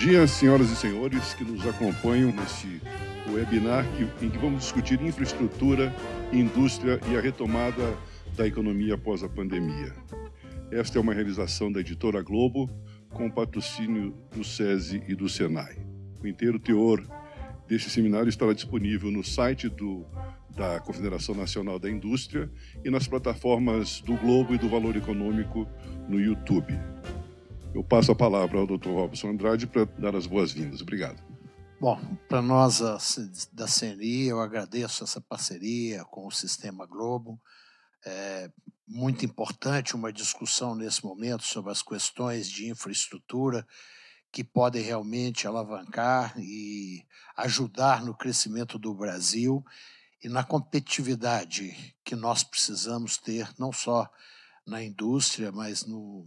dia, senhoras e senhores que nos acompanham nesse webinar em que vamos discutir infraestrutura, indústria e a retomada da economia após a pandemia. Esta é uma realização da editora Globo com patrocínio do SESI e do SENAI. O inteiro teor deste seminário estará disponível no site do, da Confederação Nacional da Indústria e nas plataformas do Globo e do Valor Econômico no YouTube. Eu passo a palavra ao Dr. Robson Andrade para dar as boas-vindas. Obrigado. Bom, para nós da CNI, eu agradeço essa parceria com o Sistema Globo. É muito importante uma discussão nesse momento sobre as questões de infraestrutura que podem realmente alavancar e ajudar no crescimento do Brasil e na competitividade que nós precisamos ter, não só na indústria, mas no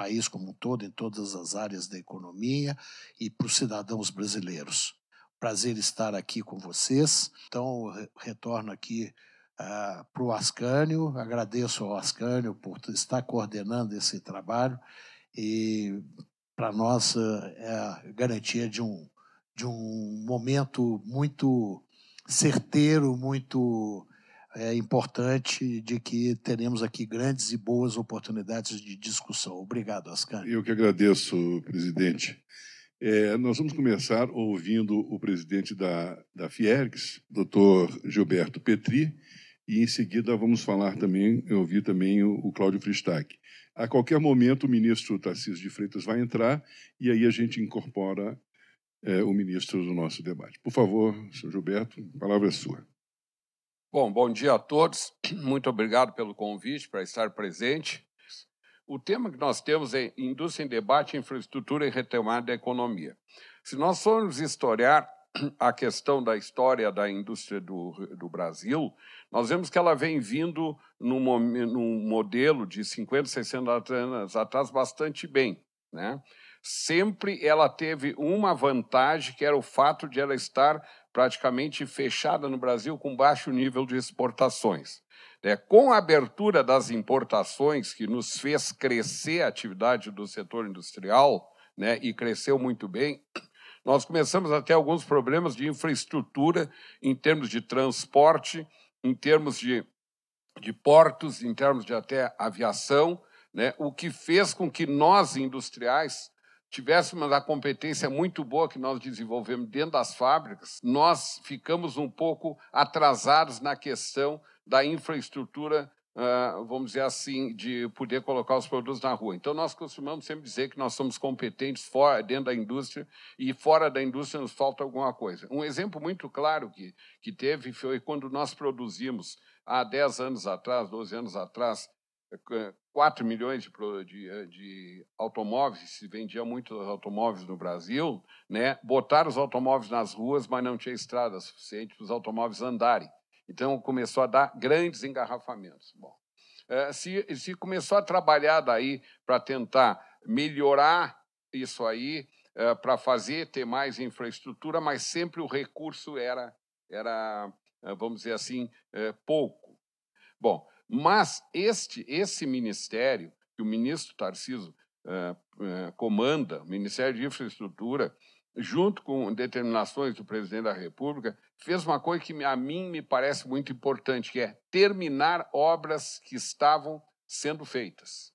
país como um todo, em todas as áreas da economia e para os cidadãos brasileiros. Prazer estar aqui com vocês. Então, retorno aqui uh, para o Ascânio, agradeço ao Ascânio por estar coordenando esse trabalho e para nós uh, é garantia de um, de um momento muito certeiro, muito é importante de que teremos aqui grandes e boas oportunidades de discussão. Obrigado, Ascan. Eu que agradeço, presidente. É, nós vamos começar ouvindo o presidente da, da Fiergs, doutor Gilberto Petri, e em seguida vamos falar também, eu ouvi também o, o Cláudio Fristac. A qualquer momento o ministro Tarcísio de Freitas vai entrar e aí a gente incorpora é, o ministro do nosso debate. Por favor, senhor Gilberto, a palavra é sua. Bom, bom dia a todos. Muito obrigado pelo convite para estar presente. O tema que nós temos é Indústria em Debate, Infraestrutura e Retomada da Economia. Se nós formos historiar a questão da história da indústria do, do Brasil, nós vemos que ela vem vindo num, num modelo de 50, 60 anos atrás bastante bem. Né? Sempre ela teve uma vantagem, que era o fato de ela estar praticamente fechada no Brasil com baixo nível de exportações. É, com a abertura das importações, que nos fez crescer a atividade do setor industrial, né, e cresceu muito bem, nós começamos a ter alguns problemas de infraestrutura em termos de transporte, em termos de, de portos, em termos de até aviação, né, o que fez com que nós, industriais, tivéssemos a competência muito boa que nós desenvolvemos dentro das fábricas, nós ficamos um pouco atrasados na questão da infraestrutura, vamos dizer assim, de poder colocar os produtos na rua. Então, nós costumamos sempre dizer que nós somos competentes fora, dentro da indústria e fora da indústria nos falta alguma coisa. Um exemplo muito claro que, que teve foi quando nós produzimos, há 10 anos atrás, 12 anos atrás, 4 milhões de, de, eh, de, automóveis, se vendia muitos automóveis no Brasil, né? botaram os automóveis nas ruas, mas não tinha estrada suficiente para os automóveis andarem. Então começou a dar grandes engarrafamentos. Bom, se, se começou a trabalhar daí para tentar melhorar isso aí, para fazer ter mais infraestrutura, mas sempre o recurso era, era vamos dizer assim, pouco. Bom, mas este, esse ministério, que o ministro Tarciso uh, uh, comanda, o Ministério de Infraestrutura, junto com determinações do presidente da República, fez uma coisa que a mim me parece muito importante, que é terminar obras que estavam sendo feitas.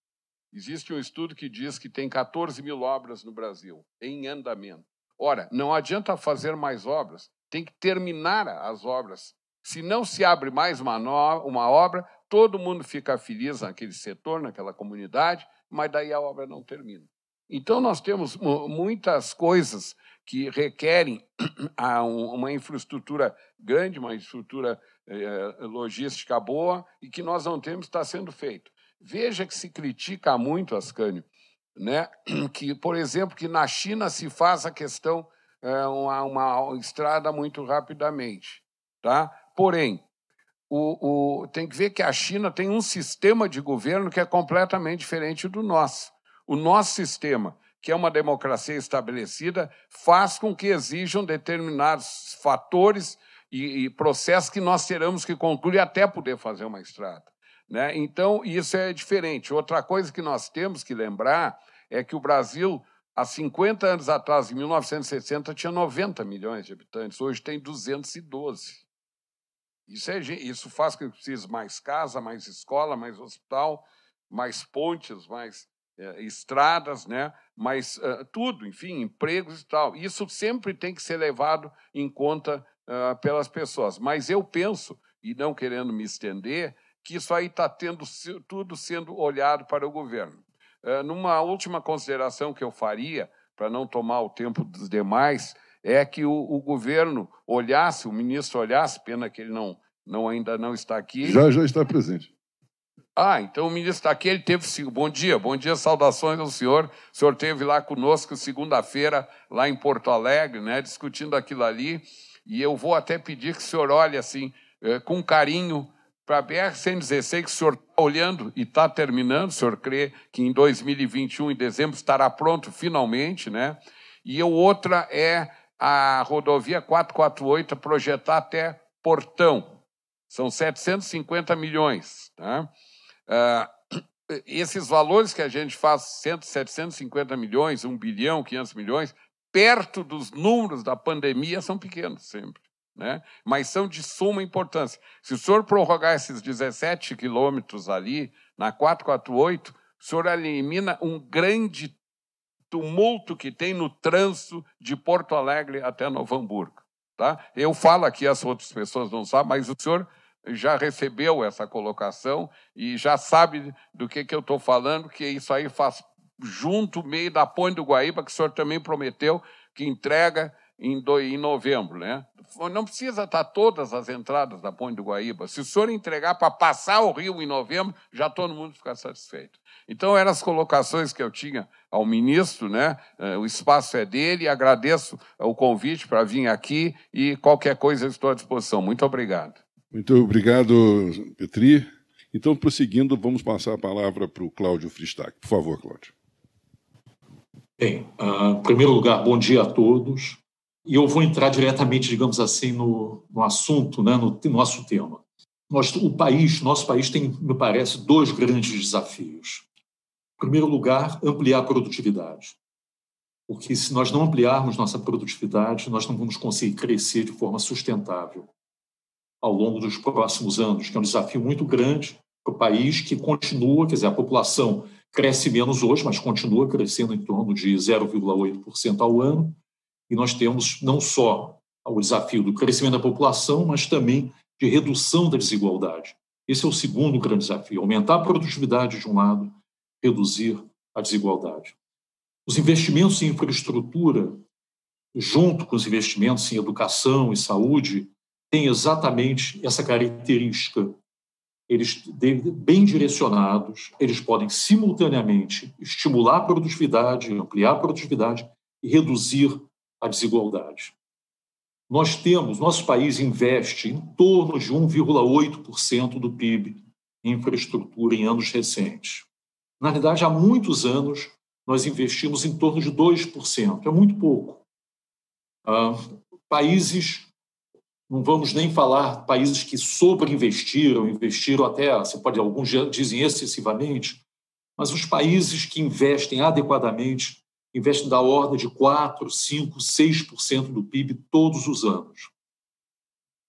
Existe um estudo que diz que tem 14 mil obras no Brasil em andamento. Ora, não adianta fazer mais obras, tem que terminar as obras. Se não se abre mais uma, no, uma obra, todo mundo fica feliz naquele setor, naquela comunidade, mas daí a obra não termina. Então, nós temos muitas coisas que requerem uma infraestrutura grande, uma infraestrutura eh, logística boa, e que nós não temos, está sendo feito. Veja que se critica muito, Ascânio, né? que, por exemplo, que na China se faz a questão é, uma, uma estrada muito rapidamente. Tá? Porém, o, o, tem que ver que a China tem um sistema de governo que é completamente diferente do nosso. O nosso sistema, que é uma democracia estabelecida, faz com que exijam determinados fatores e, e processos que nós teremos que concluir até poder fazer uma estrada. Né? Então, isso é diferente. Outra coisa que nós temos que lembrar é que o Brasil há 50 anos atrás, em 1960, tinha 90 milhões de habitantes, hoje tem 212. Isso, é, isso faz com que precise mais casa, mais escola, mais hospital, mais pontes, mais é, estradas, né? mais uh, tudo, enfim, empregos e tal. Isso sempre tem que ser levado em conta uh, pelas pessoas. Mas eu penso, e não querendo me estender, que isso aí está tendo tudo sendo olhado para o governo. Uh, numa última consideração que eu faria, para não tomar o tempo dos demais, é que o, o, governo olhasse, o ministro olhasse, pena que ele não, não ainda não está aqui. Já, já está presente. Ah, então o ministro está aqui, ele teve. Bom dia, bom dia, saudações ao senhor. O senhor esteve lá conosco segunda-feira, lá em Porto Alegre, né, discutindo aquilo ali. E eu vou até pedir que o senhor olhe assim, eh, com carinho, para a BR-116, que o senhor está olhando e está terminando, o senhor crê que em 2021, em dezembro, estará pronto finalmente, né? E outra é a rodovia 448, projetar até Portão. São 750 milhões. Tá? Uh, esses valores que a gente faz, 750 milhões, 1 bilhão, 500 milhões, perto dos números da pandemia, são pequenos sempre né? mas são de suma importância. Se o senhor prorrogar esses 17 quilômetros ali, na 448, o senhor elimina um grande tumulto que tem no trânsito de Porto Alegre até Novo Hamburgo. Tá? Eu falo aqui, as outras pessoas não sabem, mas o senhor já recebeu essa colocação e já sabe do que, que eu estou falando, que isso aí faz junto, meio da Ponte do Guaíba, que o senhor também prometeu que entrega em, do, em novembro, né? Não precisa estar todas as entradas da Ponte do Guaíba. Se o senhor entregar para passar o rio em novembro, já todo mundo fica satisfeito. Então, eram as colocações que eu tinha ao ministro, né? Eh, o espaço é dele, agradeço o convite para vir aqui e qualquer coisa estou à disposição. Muito obrigado. Muito obrigado, Petri. Então, prosseguindo, vamos passar a palavra para o Cláudio Fristac. Por favor, Cláudio. Bem, uh, em primeiro lugar, bom dia a todos. E eu vou entrar diretamente, digamos assim, no, no assunto, né, no, no nosso tema. Nós, o país, nosso país tem, me parece, dois grandes desafios. Em primeiro lugar, ampliar a produtividade. Porque se nós não ampliarmos nossa produtividade, nós não vamos conseguir crescer de forma sustentável ao longo dos próximos anos, que é um desafio muito grande para o país que continua, quer dizer, a população cresce menos hoje, mas continua crescendo em torno de 0,8% ao ano, e nós temos não só o desafio do crescimento da população, mas também de redução da desigualdade. Esse é o segundo grande desafio: aumentar a produtividade de um lado, reduzir a desigualdade. Os investimentos em infraestrutura, junto com os investimentos em educação e saúde, têm exatamente essa característica. Eles, bem direcionados, eles podem simultaneamente estimular a produtividade, ampliar a produtividade e reduzir a desigualdade. Nós temos, nosso país investe em torno de 1,8% do PIB em infraestrutura em anos recentes. Na realidade, há muitos anos, nós investimos em torno de 2%, é muito pouco. Ah, países, não vamos nem falar países que sobreinvestiram, investiram até, você pode, alguns dizem excessivamente, mas os países que investem adequadamente investem da ordem de 4, 5, 6% do PIB todos os anos.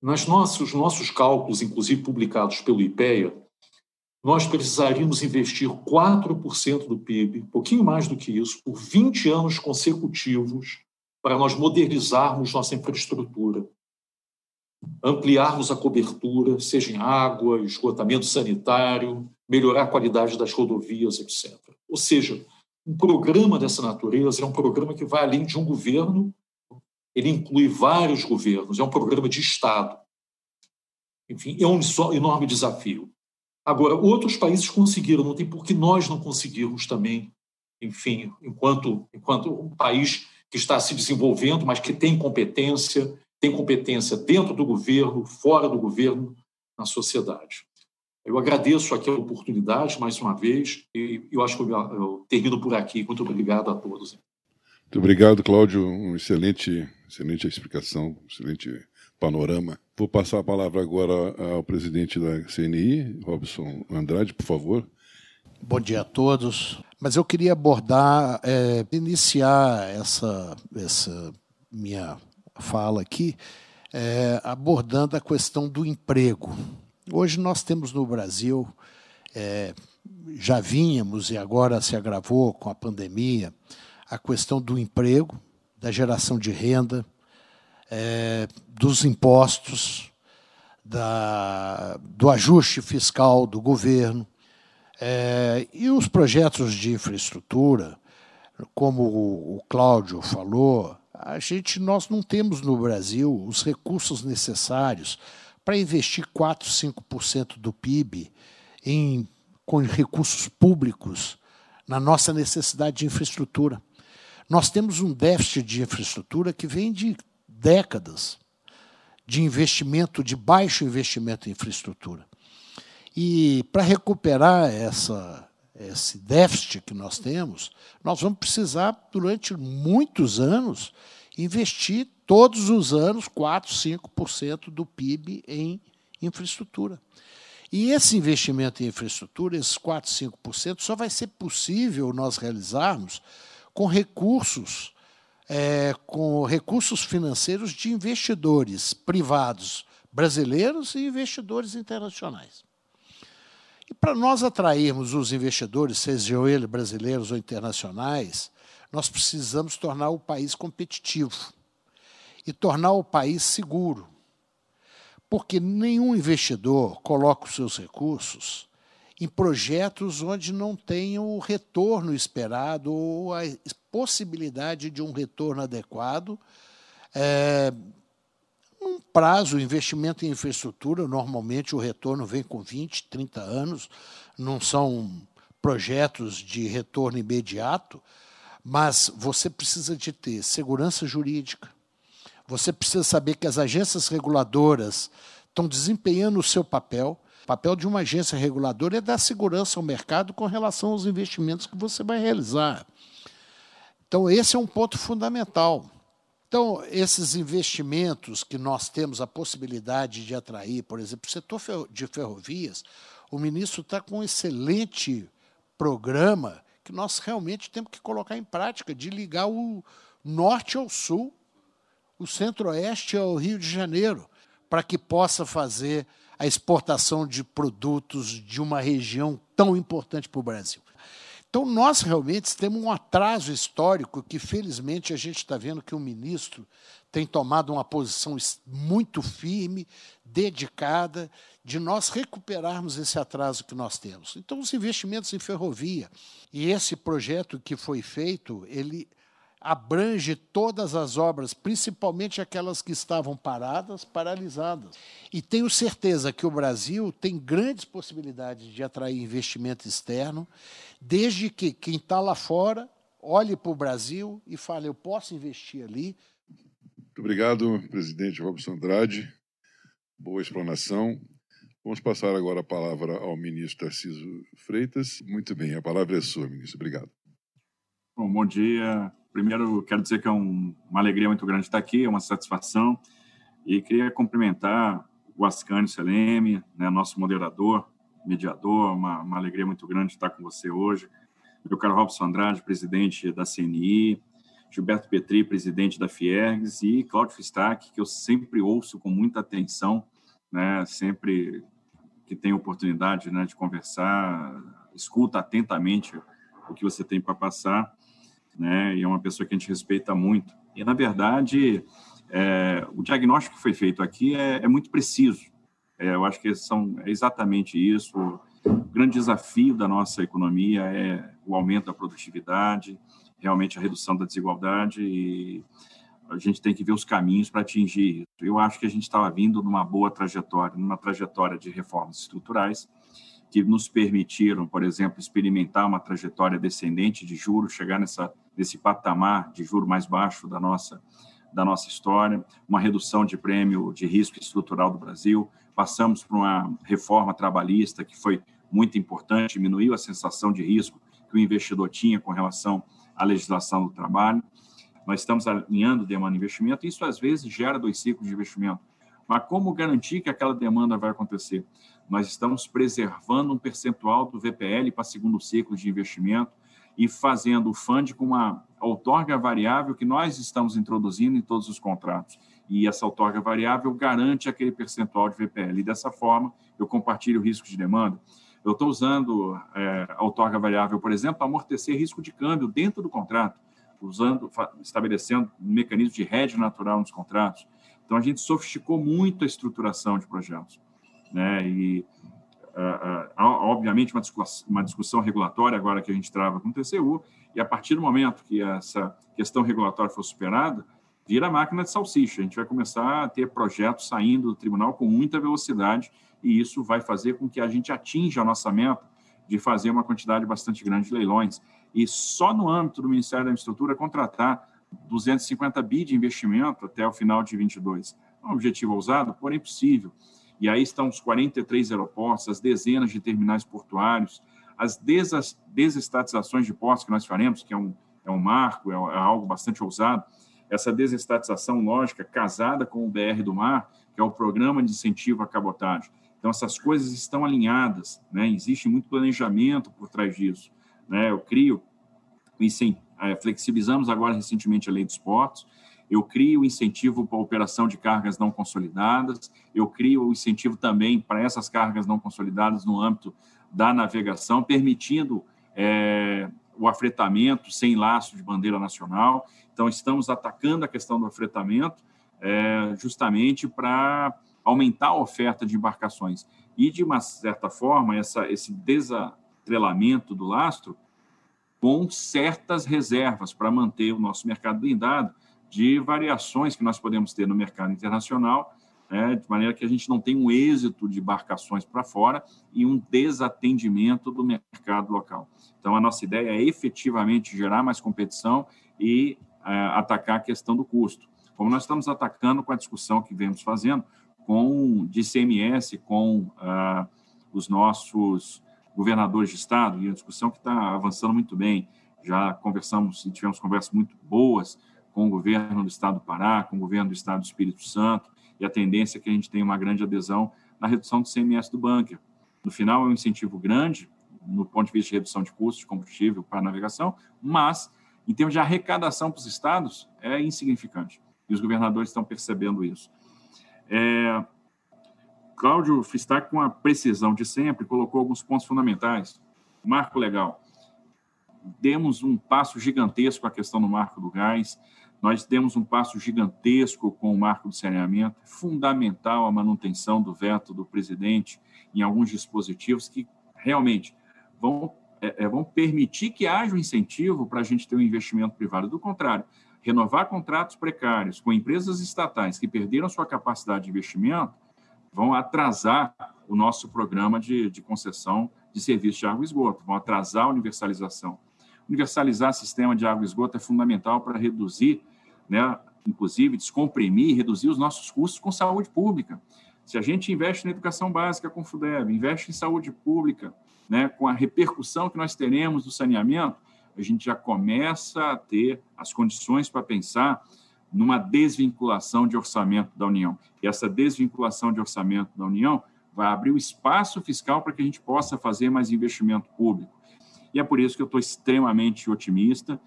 Nas nossos, nossos cálculos, inclusive publicados pelo IPEA, nós precisaríamos investir 4% do PIB, um pouquinho mais do que isso, por 20 anos consecutivos para nós modernizarmos nossa infraestrutura, ampliarmos a cobertura, seja em água, esgotamento sanitário, melhorar a qualidade das rodovias, etc. Ou seja, um programa dessa natureza é um programa que vai além de um governo, ele inclui vários governos, é um programa de Estado. Enfim, é um enorme desafio. Agora, outros países conseguiram, não tem por que nós não conseguirmos também, enfim, enquanto, enquanto um país que está se desenvolvendo, mas que tem competência, tem competência dentro do governo, fora do governo, na sociedade. Eu agradeço aqui a oportunidade mais uma vez e eu acho que eu, eu termino por aqui. Muito obrigado a todos. Muito obrigado, Cláudio. Um excelente, excelente explicação, excelente panorama. Vou passar a palavra agora ao presidente da CNI, Robson Andrade, por favor. Bom dia a todos. Mas eu queria abordar, é, iniciar essa, essa minha fala aqui, é, abordando a questão do emprego. Hoje nós temos no Brasil, é, já vínhamos e agora se agravou com a pandemia, a questão do emprego, da geração de renda, é, dos impostos, da, do ajuste fiscal do governo. É, e os projetos de infraestrutura, como o, o Cláudio falou, a gente, nós não temos no Brasil os recursos necessários para investir 4, 5% do PIB em, com recursos públicos na nossa necessidade de infraestrutura. Nós temos um déficit de infraestrutura que vem de décadas de investimento, de baixo investimento em infraestrutura. E para recuperar essa, esse déficit que nós temos, nós vamos precisar, durante muitos anos, investir todos os anos 4, 5% do PIB em infraestrutura. E esse investimento em infraestrutura, esses 4, 5%, só vai ser possível nós realizarmos com recursos é, com recursos financeiros de investidores privados brasileiros e investidores internacionais. E para nós atrairmos os investidores, sejam eles brasileiros ou internacionais, nós precisamos tornar o país competitivo e tornar o país seguro. Porque nenhum investidor coloca os seus recursos em projetos onde não tem o retorno esperado ou a possibilidade de um retorno adequado. É, um prazo, investimento em infraestrutura, normalmente o retorno vem com 20, 30 anos, não são projetos de retorno imediato, mas você precisa de ter segurança jurídica, você precisa saber que as agências reguladoras estão desempenhando o seu papel, o papel de uma agência reguladora é dar segurança ao mercado com relação aos investimentos que você vai realizar. Então, esse é um ponto fundamental. Então, esses investimentos que nós temos a possibilidade de atrair, por exemplo, o setor de ferrovias, o ministro está com um excelente programa que nós realmente temos que colocar em prática, de ligar o norte ao sul, o centro-oeste ao Rio de Janeiro, para que possa fazer a exportação de produtos de uma região tão importante para o Brasil. Então, nós realmente temos um atraso histórico que, felizmente, a gente está vendo que o ministro tem tomado uma posição muito firme, dedicada, de nós recuperarmos esse atraso que nós temos. Então, os investimentos em ferrovia e esse projeto que foi feito, ele abrange todas as obras, principalmente aquelas que estavam paradas, paralisadas. E tenho certeza que o Brasil tem grandes possibilidades de atrair investimento externo, desde que quem está lá fora olhe para o Brasil e fale: eu posso investir ali. Muito obrigado, presidente Robson Andrade. Boa explanação. Vamos passar agora a palavra ao ministro Tarciso Freitas. Muito bem, a palavra é sua, ministro. Obrigado. Bom, bom dia, Primeiro, quero dizer que é um, uma alegria muito grande estar aqui, é uma satisfação. E queria cumprimentar o Ascânio Seleme, né, nosso moderador, mediador, uma, uma, alegria muito grande estar com você hoje. Meu caro Robson Andrade, presidente da CNI, Gilberto Petri, presidente da Fiergs, e Cláudio Fistac, que eu sempre ouço com muita atenção, né, sempre que tenho oportunidade né, de conversar, escuta atentamente o que você tem para passar né? E é uma pessoa que a gente respeita muito. E, na verdade, é, o diagnóstico que foi feito aqui é, é muito preciso. É, eu acho que são, é exatamente isso. O grande desafio da nossa economia é o aumento da produtividade, realmente a redução da desigualdade e a gente tem que ver os caminhos para atingir isso. Eu acho que a gente estava vindo numa boa trajetória, numa trajetória de reformas estruturais, que nos permitiram, por exemplo, experimentar uma trajetória descendente de juros, chegar nessa, nesse patamar de juro mais baixo da nossa, da nossa história, uma redução de prêmio de risco estrutural do Brasil. Passamos por uma reforma trabalhista que foi muito importante, diminuiu a sensação de risco que o investidor tinha com relação à legislação do trabalho. Nós estamos alinhando demanda e investimento, e isso às vezes gera dois ciclos de investimento. Mas como garantir que aquela demanda vai acontecer? nós estamos preservando um percentual do VPL para segundo ciclo de investimento e fazendo o FUND com uma outorga variável que nós estamos introduzindo em todos os contratos. E essa outorga variável garante aquele percentual de VPL. E dessa forma, eu compartilho o risco de demanda. Eu estou usando é, a outorga variável, por exemplo, para amortecer risco de câmbio dentro do contrato, usando, estabelecendo um mecanismo de hedge natural nos contratos. Então, a gente sofisticou muito a estruturação de projetos. Né? E, uh, obviamente, uma discussão, uma discussão regulatória agora que a gente trava com o TCU, e a partir do momento que essa questão regulatória for superada, vira máquina de salsicha. A gente vai começar a ter projetos saindo do tribunal com muita velocidade e isso vai fazer com que a gente atinja a nossa meta de fazer uma quantidade bastante grande de leilões. E só no âmbito do Ministério da Infraestrutura contratar 250 bi de investimento até o final de 22. É um objetivo ousado, porém possível. E aí estão os 43 aeroportos, as dezenas de terminais portuários, as desestatizações de portos que nós faremos, que é um, é um marco, é, é algo bastante ousado, essa desestatização lógica casada com o BR do Mar, que é o programa de incentivo à cabotagem. Então, essas coisas estão alinhadas, né? existe muito planejamento por trás disso. Né? Eu crio, é, flexibilizamos agora recentemente a lei dos portos, eu crio incentivo para a operação de cargas não consolidadas, eu crio o incentivo também para essas cargas não consolidadas no âmbito da navegação, permitindo é, o afretamento sem laço de bandeira nacional. Então, estamos atacando a questão do afretamento é, justamente para aumentar a oferta de embarcações. E, de uma certa forma, essa, esse desatrelamento do lastro com certas reservas para manter o nosso mercado blindado de variações que nós podemos ter no mercado internacional, né, de maneira que a gente não tenha um êxito de embarcações para fora e um desatendimento do mercado local. Então, a nossa ideia é efetivamente gerar mais competição e é, atacar a questão do custo. Como nós estamos atacando com a discussão que vemos fazendo com de CMS, com ah, os nossos governadores de estado, e a discussão que está avançando muito bem. Já conversamos e tivemos conversas muito boas com o governo do estado do Pará, com o governo do estado do Espírito Santo, e a tendência é que a gente tenha uma grande adesão na redução do CMS do bunker. No final, é um incentivo grande, no ponto de vista de redução de custos de combustível para navegação, mas, em termos de arrecadação para os estados, é insignificante. E os governadores estão percebendo isso. É, Cláudio Fistac, com a precisão de sempre, colocou alguns pontos fundamentais. Marco legal. Demos um passo gigantesco a questão do marco do gás, nós demos um passo gigantesco com o marco do saneamento. É fundamental a manutenção do veto do presidente em alguns dispositivos que realmente vão, é, é vão permitir que haja um incentivo para a gente ter um investimento privado. Do contrário, renovar contratos precários com empresas estatais que perderam sua capacidade de investimento vão atrasar o nosso programa de, de concessão de serviço de água e esgoto, vão atrasar a universalização. Universalizar sistema de água e esgoto é fundamental para reduzir, né, inclusive descomprimir, reduzir os nossos custos com saúde pública. Se a gente investe na educação básica com o FUDEB, investe em saúde pública, né, com a repercussão que nós teremos do saneamento, a gente já começa a ter as condições para pensar numa desvinculação de orçamento da União. E essa desvinculação de orçamento da União vai abrir o espaço fiscal para que a gente possa fazer mais investimento público. E é por isso que eu estou extremamente otimista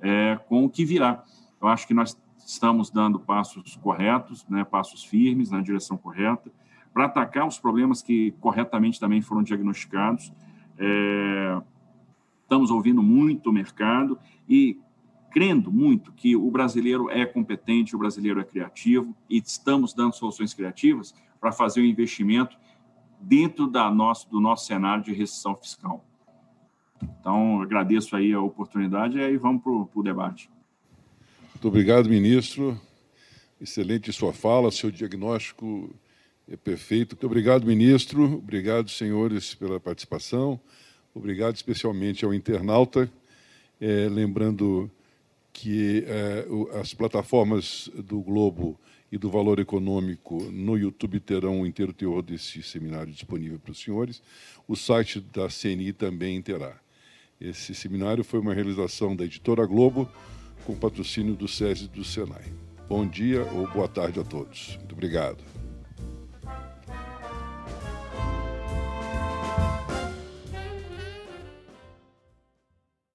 é, com o que virá. Eu acho que nós estamos dando passos corretos, né, passos firmes na direção correta, para atacar os problemas que corretamente também foram diagnosticados. É, estamos ouvindo muito o mercado e crendo muito que o brasileiro é competente, o brasileiro é criativo e estamos dando soluções criativas para fazer o um investimento dentro da nosso, do nosso cenário de recessão fiscal. Então, agradeço aí a oportunidade e aí vamos para o debate. Muito obrigado, ministro. Excelente sua fala, seu diagnóstico é perfeito. Muito obrigado, ministro. Obrigado, senhores, pela participação. Obrigado especialmente ao internauta, é, lembrando que é, as plataformas do Globo e do Valor Econômico no YouTube terão o inteiro teor desse seminário disponível para os senhores. O site da CNI também terá. Esse seminário foi uma realização da Editora Globo, com patrocínio do SESI e do SENAI. Bom dia ou boa tarde a todos. Muito obrigado.